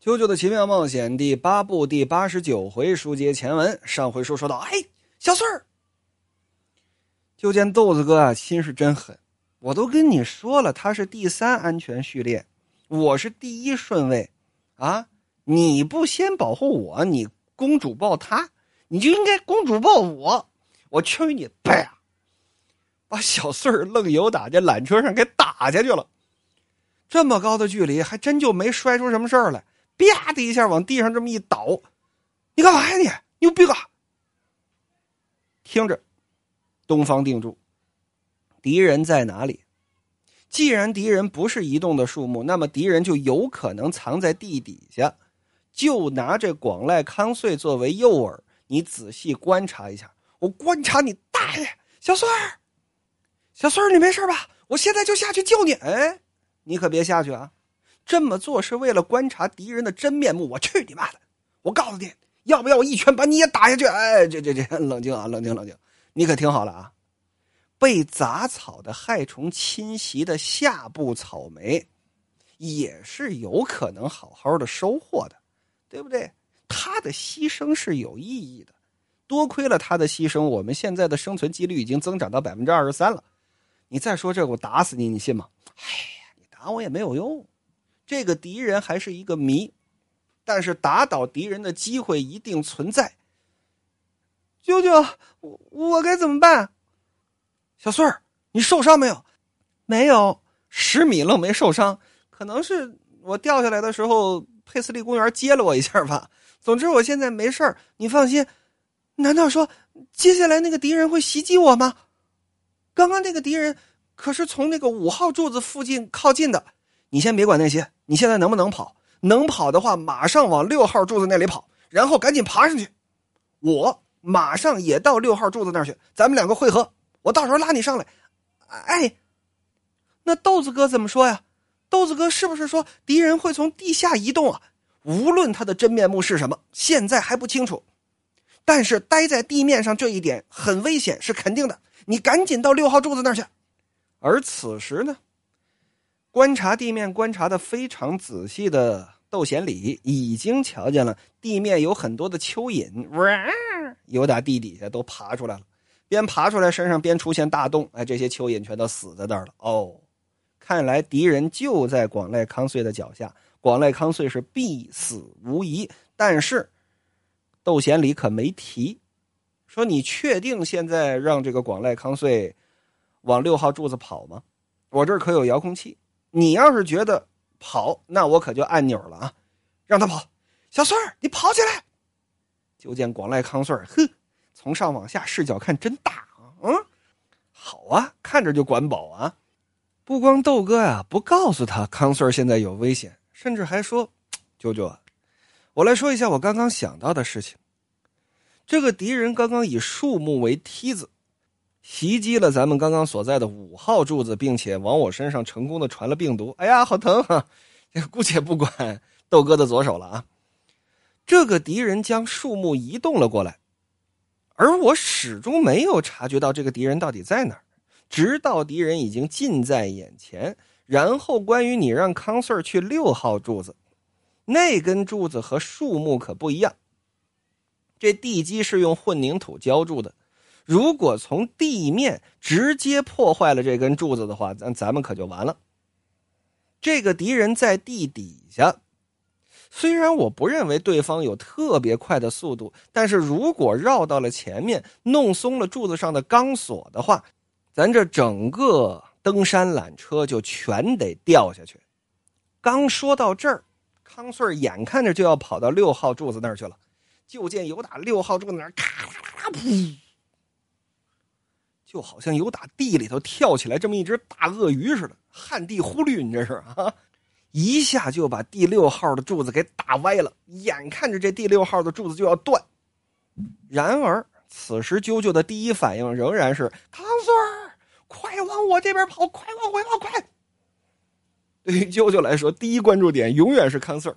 《啾啾的奇妙冒险》第八部第八十九回书接前文。上回书说到，哎，小穗儿，就见豆子哥啊，心是真狠。我都跟你说了，他是第三安全序列，我是第一顺位，啊，你不先保护我，你公主抱他，你就应该公主抱我。我去你爸！把小穗儿愣由打这缆车上给打下去了。这么高的距离，还真就没摔出什么事儿来。啪的一下往地上这么一倒，你干嘛呀你？牛逼啊！听着，东方定住，敌人在哪里？既然敌人不是移动的树木，那么敌人就有可能藏在地底下。就拿这广濑康穗作为诱饵，你仔细观察一下。我观察你大爷，小孙儿，小孙儿，你没事吧？我现在就下去救你。哎，你可别下去啊！这么做是为了观察敌人的真面目。我去你妈的！我告诉你，要不要我一拳把你也打下去？哎，这这这，冷静啊，冷静冷静！你可听好了啊！被杂草的害虫侵袭的下部草莓，也是有可能好好的收获的，对不对？他的牺牲是有意义的。多亏了他的牺牲，我们现在的生存几率已经增长到百分之二十三了。你再说这，我打死你，你信吗？哎呀，你打我也没有用。这个敌人还是一个谜，但是打倒敌人的机会一定存在。舅舅，我我该怎么办？小穗儿，你受伤没有？没有，十米愣没受伤，可能是我掉下来的时候，佩斯利公园接了我一下吧。总之，我现在没事儿，你放心。难道说接下来那个敌人会袭击我吗？刚刚那个敌人可是从那个五号柱子附近靠近的。你先别管那些，你现在能不能跑？能跑的话，马上往六号柱子那里跑，然后赶紧爬上去。我马上也到六号柱子那儿去，咱们两个汇合。我到时候拉你上来。哎，那豆子哥怎么说呀？豆子哥是不是说敌人会从地下移动啊？无论他的真面目是什么，现在还不清楚。但是待在地面上这一点很危险，是肯定的。你赶紧到六号柱子那儿去。而此时呢？观察地面观察的非常仔细的窦贤礼已经瞧见了地面有很多的蚯蚓，哇，有打地底下都爬出来了，边爬出来身上边出现大洞，哎，这些蚯蚓全都死在那儿了。哦，看来敌人就在广濑康穗的脚下，广濑康穗是必死无疑。但是窦贤礼可没提，说你确定现在让这个广濑康穗往六号柱子跑吗？我这儿可有遥控器。你要是觉得跑，那我可就按钮了啊，让他跑。小孙儿，你跑起来！就见广濑康穗儿，哼，从上往下视角看真大啊，嗯，好啊，看着就管饱啊。不光豆哥呀不告诉他康穗现在有危险，甚至还说：“舅舅，我来说一下我刚刚想到的事情。这个敌人刚刚以树木为梯子。”袭击了咱们刚刚所在的五号柱子，并且往我身上成功的传了病毒。哎呀，好疼啊！姑且不管豆哥的左手了啊。这个敌人将树木移动了过来，而我始终没有察觉到这个敌人到底在哪儿，直到敌人已经近在眼前。然后，关于你让康 Sir 去六号柱子，那根柱子和树木可不一样，这地基是用混凝土浇筑的。如果从地面直接破坏了这根柱子的话，咱咱们可就完了。这个敌人在地底下，虽然我不认为对方有特别快的速度，但是如果绕到了前面，弄松了柱子上的钢索的话，咱这整个登山缆车就全得掉下去。刚说到这儿，康顺眼看着就要跑到六号柱子那儿去了，就见有打六号柱子那儿咔咔咔噗。就好像有打地里头跳起来这么一只大鳄鱼似的，旱地忽律，你这是啊？一下就把第六号的柱子给打歪了，眼看着这第六号的柱子就要断。然而此时啾啾的第一反应仍然是康 Sir，快往我这边跑，快往回跑，快！对于啾啾来说，第一关注点永远是康 Sir，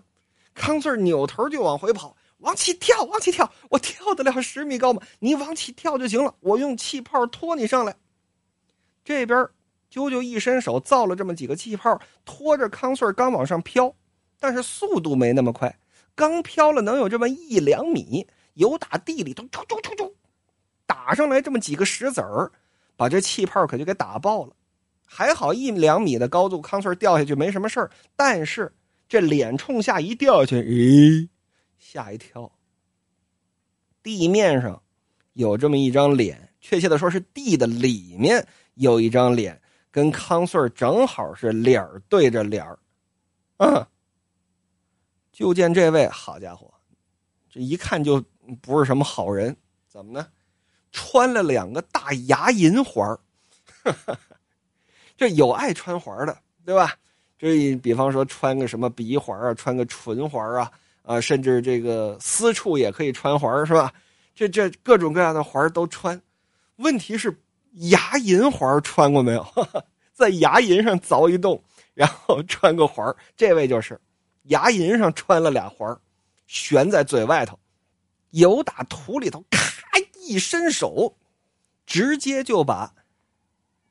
康 Sir 扭头就往回跑。往起跳，往起跳！我跳得了十米高吗？你往起跳就行了，我用气泡拖你上来。这边啾啾一伸手造了这么几个气泡，拖着康穗刚往上飘。但是速度没那么快，刚飘了能有这么一两米，有打地里头突突突突打上来这么几个石子儿，把这气泡可就给打爆了。还好一两米的高度，康顺掉下去没什么事儿，但是这脸冲下一掉下去，咦，吓一跳。地面上有这么一张脸，确切的说是地的里面有一张脸，跟康顺正好是脸对着脸儿，啊。就见这位好家伙，这一看就不是什么好人，怎么呢？穿了两个大牙银环 这有爱穿环的，对吧？这比方说穿个什么鼻环啊，穿个唇环啊，啊，甚至这个私处也可以穿环，是吧？这这各种各样的环都穿。问题是牙龈环穿过没有？在牙龈上凿一洞，然后穿个环这位就是牙龈上穿了俩环悬在嘴外头，有打土里头咔一伸手，直接就把。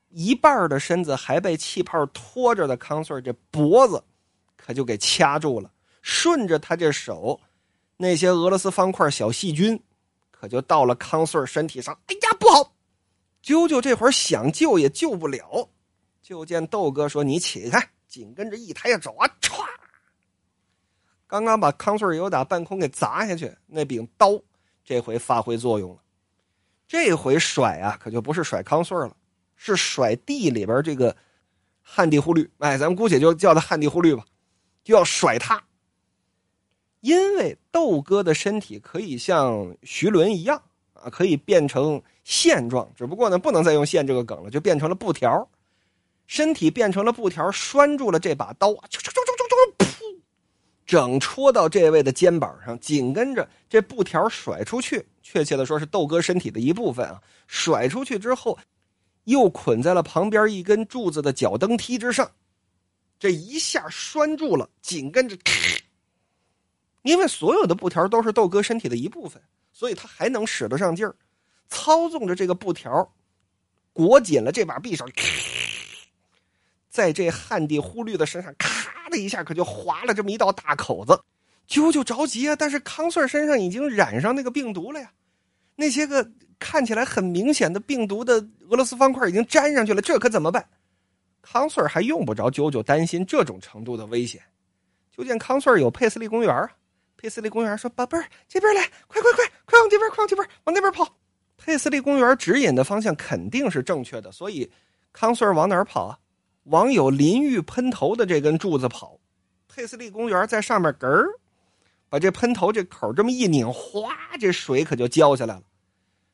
一半的身子还被气泡拖着的康顺这脖子，可就给掐住了。顺着他这手，那些俄罗斯方块小细菌，可就到了康顺身体上。哎呀，不好！啾啾这会儿想救也救不了。就见豆哥说：“你起开！”紧跟着一抬手啊，歘！刚刚把康顺有打半空给砸下去那柄刀，这回发挥作用了。这回甩啊，可就不是甩康顺了。是甩地里边这个旱地忽律，哎，咱们姑且就叫它旱地忽律吧，就要甩它。因为豆哥的身体可以像徐伦一样啊，可以变成线状，只不过呢，不能再用线这个梗了，就变成了布条。身体变成了布条，拴住了这把刀，噗，整戳到这位的肩膀上，紧跟着这布条甩出去，确切的说是豆哥身体的一部分啊，甩出去之后。又捆在了旁边一根柱子的脚蹬梯之上，这一下拴住了，紧跟着，因为所有的布条都是豆哥身体的一部分，所以他还能使得上劲儿，操纵着这个布条，裹紧了这把匕首，在这旱地忽律的身上，咔的一下，可就划了这么一道大口子。啾啾着急啊，但是康顺身上已经染上那个病毒了呀，那些个。看起来很明显的病毒的俄罗斯方块已经粘上去了，这可怎么办？康顺还用不着啾啾担心这种程度的危险。就见康顺有佩斯利公园啊，佩斯利公园说：“宝贝儿，这边来，快快快，快往这边，快往这边，往那边跑。”佩斯利公园指引的方向肯定是正确的，所以康顺往哪儿跑啊？往有淋浴喷头的这根柱子跑。佩斯利公园在上面，咯儿，把这喷头这口这么一拧，哗，这水可就浇下来了。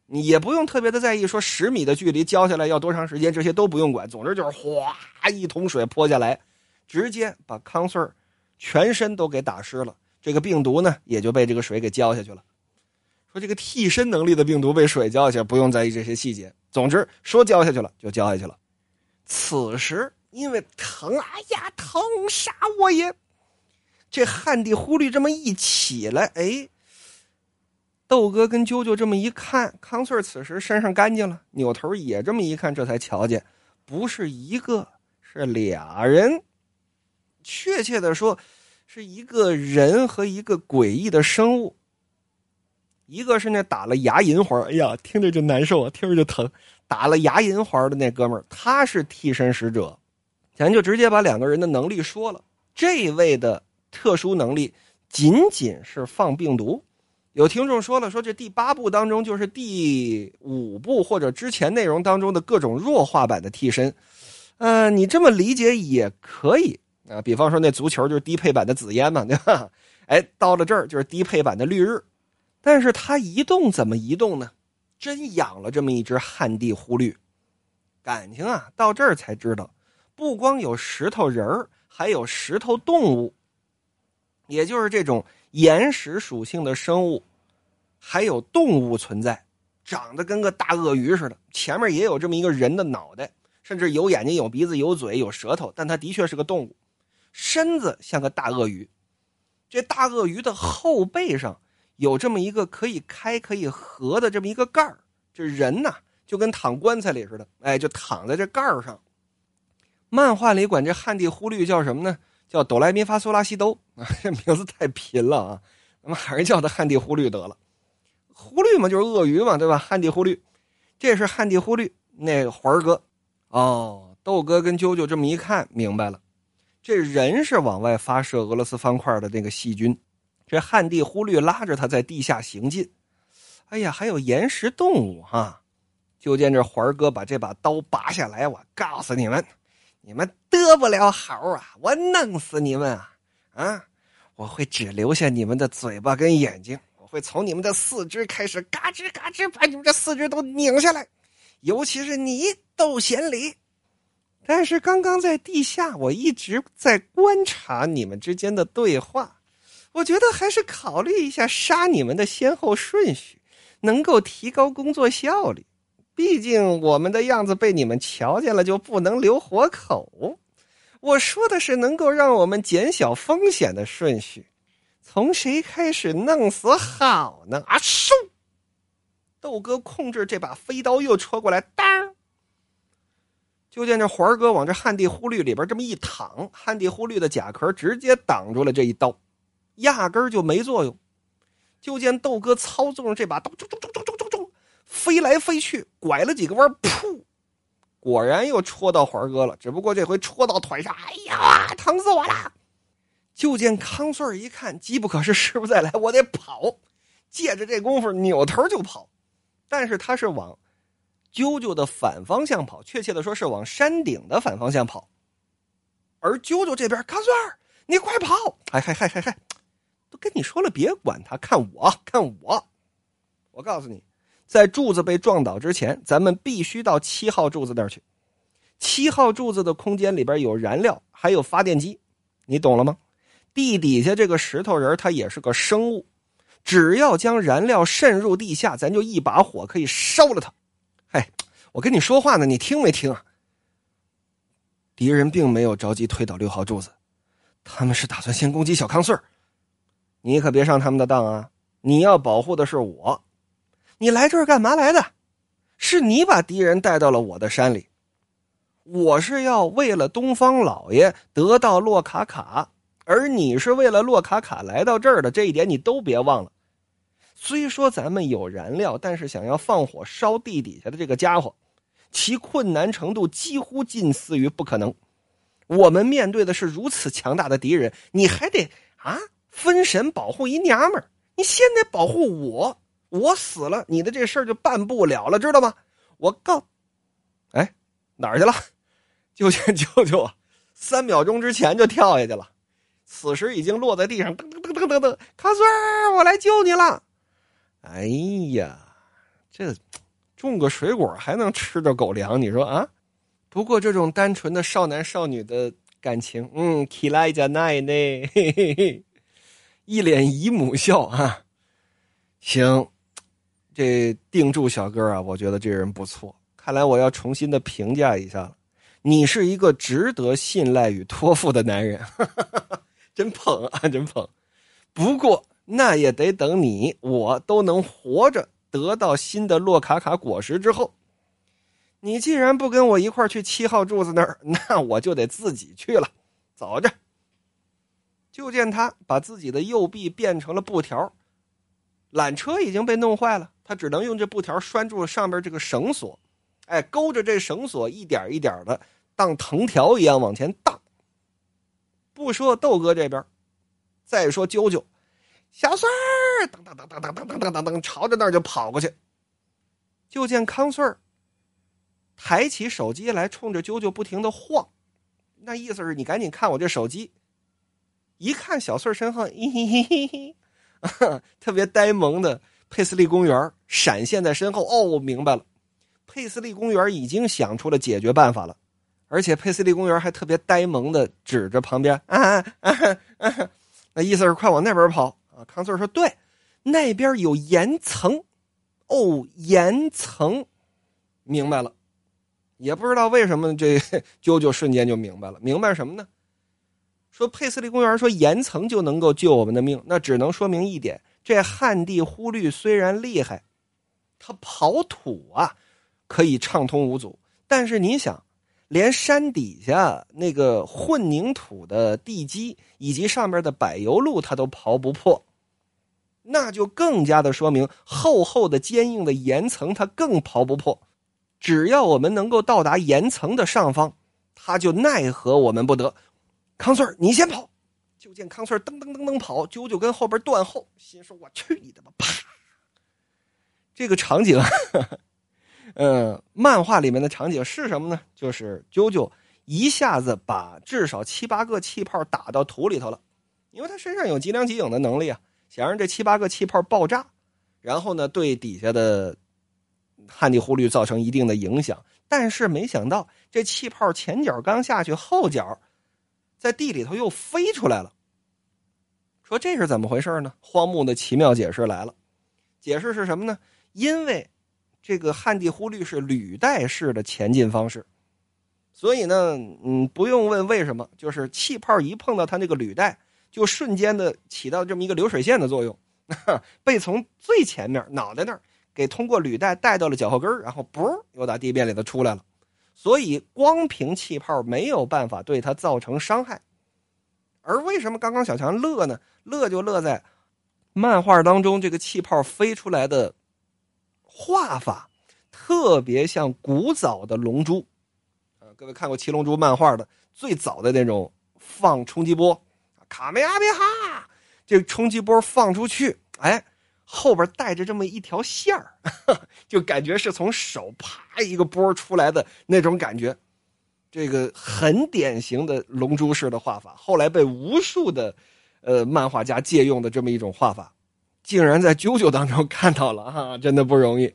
你也不用特别的在意，说十米的距离浇下来要多长时间，这些都不用管。总之就是哗，一桶水泼下来，直接把康顺全身都给打湿了。这个病毒呢，也就被这个水给浇下去了。说这个替身能力的病毒被水浇下去，不用在意这些细节。总之说浇下去了就浇下去了。此时因为疼，哎呀，疼杀我也！这旱地忽律这么一起来，哎。豆哥跟啾啾这么一看，康顺此时身上干净了，扭头也这么一看，这才瞧见，不是一个，是俩人。确切的说，是一个人和一个诡异的生物。一个是那打了牙龈环，哎呀，听着就难受啊，听着就疼。打了牙龈环的那哥们儿，他是替身使者。咱就直接把两个人的能力说了。这位的特殊能力仅仅是放病毒。有听众说了，说这第八部当中就是第五部或者之前内容当中的各种弱化版的替身，呃，你这么理解也可以啊。比方说那足球就是低配版的紫烟嘛，对吧？哎，到了这儿就是低配版的绿日，但是它移动怎么移动呢？真养了这么一只旱地忽绿，感情啊，到这儿才知道，不光有石头人儿，还有石头动物，也就是这种。岩石属性的生物，还有动物存在，长得跟个大鳄鱼似的，前面也有这么一个人的脑袋，甚至有眼睛、有鼻子、有嘴、有舌头，但它的确是个动物，身子像个大鳄鱼。这大鳄鱼的后背上有这么一个可以开可以合的这么一个盖儿，这人呐就跟躺棺材里似的，哎，就躺在这盖儿上。漫画里管这旱地忽律叫什么呢？叫哆来咪发嗦拉西哆啊，这名字太贫了啊，咱们还是叫他汉地忽律得了。忽律嘛，就是鳄鱼嘛，对吧？汉地忽律，这是汉地忽律那个环儿哥。哦，豆哥跟啾啾这么一看，明白了，这人是往外发射俄罗斯方块的那个细菌，这汉地忽律拉着他在地下行进。哎呀，还有岩石动物哈！就见这环哥把这把刀拔下来，我告诉你们，你们得不了好啊！我弄死你们啊！啊，我会只留下你们的嘴巴跟眼睛，我会从你们的四肢开始嘎吱嘎吱把你们这四肢都拧下来，尤其是你。窦贤礼，但是刚刚在地下，我一直在观察你们之间的对话，我觉得还是考虑一下杀你们的先后顺序，能够提高工作效率。毕竟我们的样子被你们瞧见了，就不能留活口。我说的是能够让我们减小风险的顺序，从谁开始弄死好呢？啊！嗖，豆哥控制这把飞刀又戳过来，当。就见这环哥往这旱地忽律里边这么一躺，旱地忽律的甲壳直接挡住了这一刀，压根儿就没作用。就见豆哥操纵着这把刀，咚咚咚咚咚咚咚，飞来飞去，拐了几个弯，噗，果然又戳到环哥了。只不过这回戳到腿上，哎呀，疼死我了！就见康顺一看，机不可失，失不再来，我得跑。借着这功夫，扭头就跑，但是他是往。啾啾的反方向跑，确切的说是往山顶的反方向跑，而啾啾这边，康顺儿，你快跑！嗨嗨嗨嗨嗨，都跟你说了，别管他，看我，看我！我告诉你，在柱子被撞倒之前，咱们必须到七号柱子那儿去。七号柱子的空间里边有燃料，还有发电机，你懂了吗？地底下这个石头人，他也是个生物，只要将燃料渗入地下，咱就一把火可以烧了他。哎，我跟你说话呢，你听没听啊？敌人并没有着急推倒六号柱子，他们是打算先攻击小康穗你可别上他们的当啊！你要保护的是我。你来这儿干嘛来的？是你把敌人带到了我的山里。我是要为了东方老爷得到洛卡卡，而你是为了洛卡卡来到这儿的。这一点你都别忘了。虽说咱们有燃料，但是想要放火烧地底下的这个家伙，其困难程度几乎近似于不可能。我们面对的是如此强大的敌人，你还得啊分神保护一娘们儿，你先得保护我，我死了，你的这事儿就办不了了，知道吗？我告，哎，哪儿去了？救救救救啊！三秒钟之前就跳下去了，此时已经落在地上，噔噔噔噔噔噔，卡孙，我来救你了。哎呀，这种个水果还能吃着狗粮？你说啊？不过这种单纯的少男少女的感情，嗯，起来加奈呢，嘿嘿嘿，一脸姨母笑啊。行，这定住小哥啊，我觉得这人不错。看来我要重新的评价一下了，你是一个值得信赖与托付的男人，真捧啊，真捧。不过。那也得等你我都能活着得到新的洛卡卡果实之后。你既然不跟我一块去七号柱子那儿，那我就得自己去了。走着。就见他把自己的右臂变成了布条，缆车已经被弄坏了，他只能用这布条拴住了上边这个绳索，哎，勾着这绳索一点一点的当藤条一样往前荡。不说豆哥这边，再说啾啾。小孙儿，噔噔噔噔噔噔噔噔噔，朝着那儿就跑过去。就见康顺儿抬起手机来，冲着啾啾不停的晃，那意思是你赶紧看我这手机。一看小穗儿身后，嘿嘿嘿嘿，特别呆萌的佩斯利公园闪现在身后。哦，我明白了，佩斯利公园已经想出了解决办法了，而且佩斯利公园还特别呆萌的指着旁边，啊啊啊，那意思是快往那边跑。啊康顺说：“对，那边有岩层，哦，岩层，明白了。也不知道为什么，这 啾啾瞬间就明白了。明白什么呢？说佩斯利公园说岩层就能够救我们的命，那只能说明一点：这旱地忽律虽然厉害，他刨土啊可以畅通无阻。但是你想，连山底下那个混凝土的地基以及上面的柏油路，它都刨不破，那就更加的说明厚厚的坚硬的岩层，它更刨不破。只要我们能够到达岩层的上方，它就奈何我们不得。康顺你先跑。就见康顺噔噔噔噔跑，啾啾跟后边断后，心说：“我去你的吧！”啪，这个场景，嗯，漫画里面的场景是什么呢？就是啾啾一下子把至少七八个气泡打到土里头了，因为他身上有脊梁脊影的能力啊，想让这七八个气泡爆炸，然后呢，对底下的旱地忽律造成一定的影响。但是没想到，这气泡前脚刚下去，后脚。在地里头又飞出来了。说这是怎么回事呢？荒木的奇妙解释来了，解释是什么呢？因为这个旱地忽律是履带式的前进方式，所以呢，嗯，不用问为什么，就是气泡一碰到它那个履带，就瞬间的起到这么一个流水线的作用，被从最前面脑袋那儿给通过履带带到了脚后跟然后不又打地面里头出来了。所以，光凭气泡没有办法对它造成伤害。而为什么刚刚小强乐呢？乐就乐在漫画当中这个气泡飞出来的画法，特别像古早的龙珠。啊，各位看过《七龙珠》漫画的最早的那种放冲击波，卡梅阿米哈，这冲击波放出去，哎。后边带着这么一条线儿，就感觉是从手啪一个波出来的那种感觉，这个很典型的龙珠式的画法，后来被无数的呃漫画家借用的这么一种画法，竟然在啾啾当中看到了哈，真的不容易。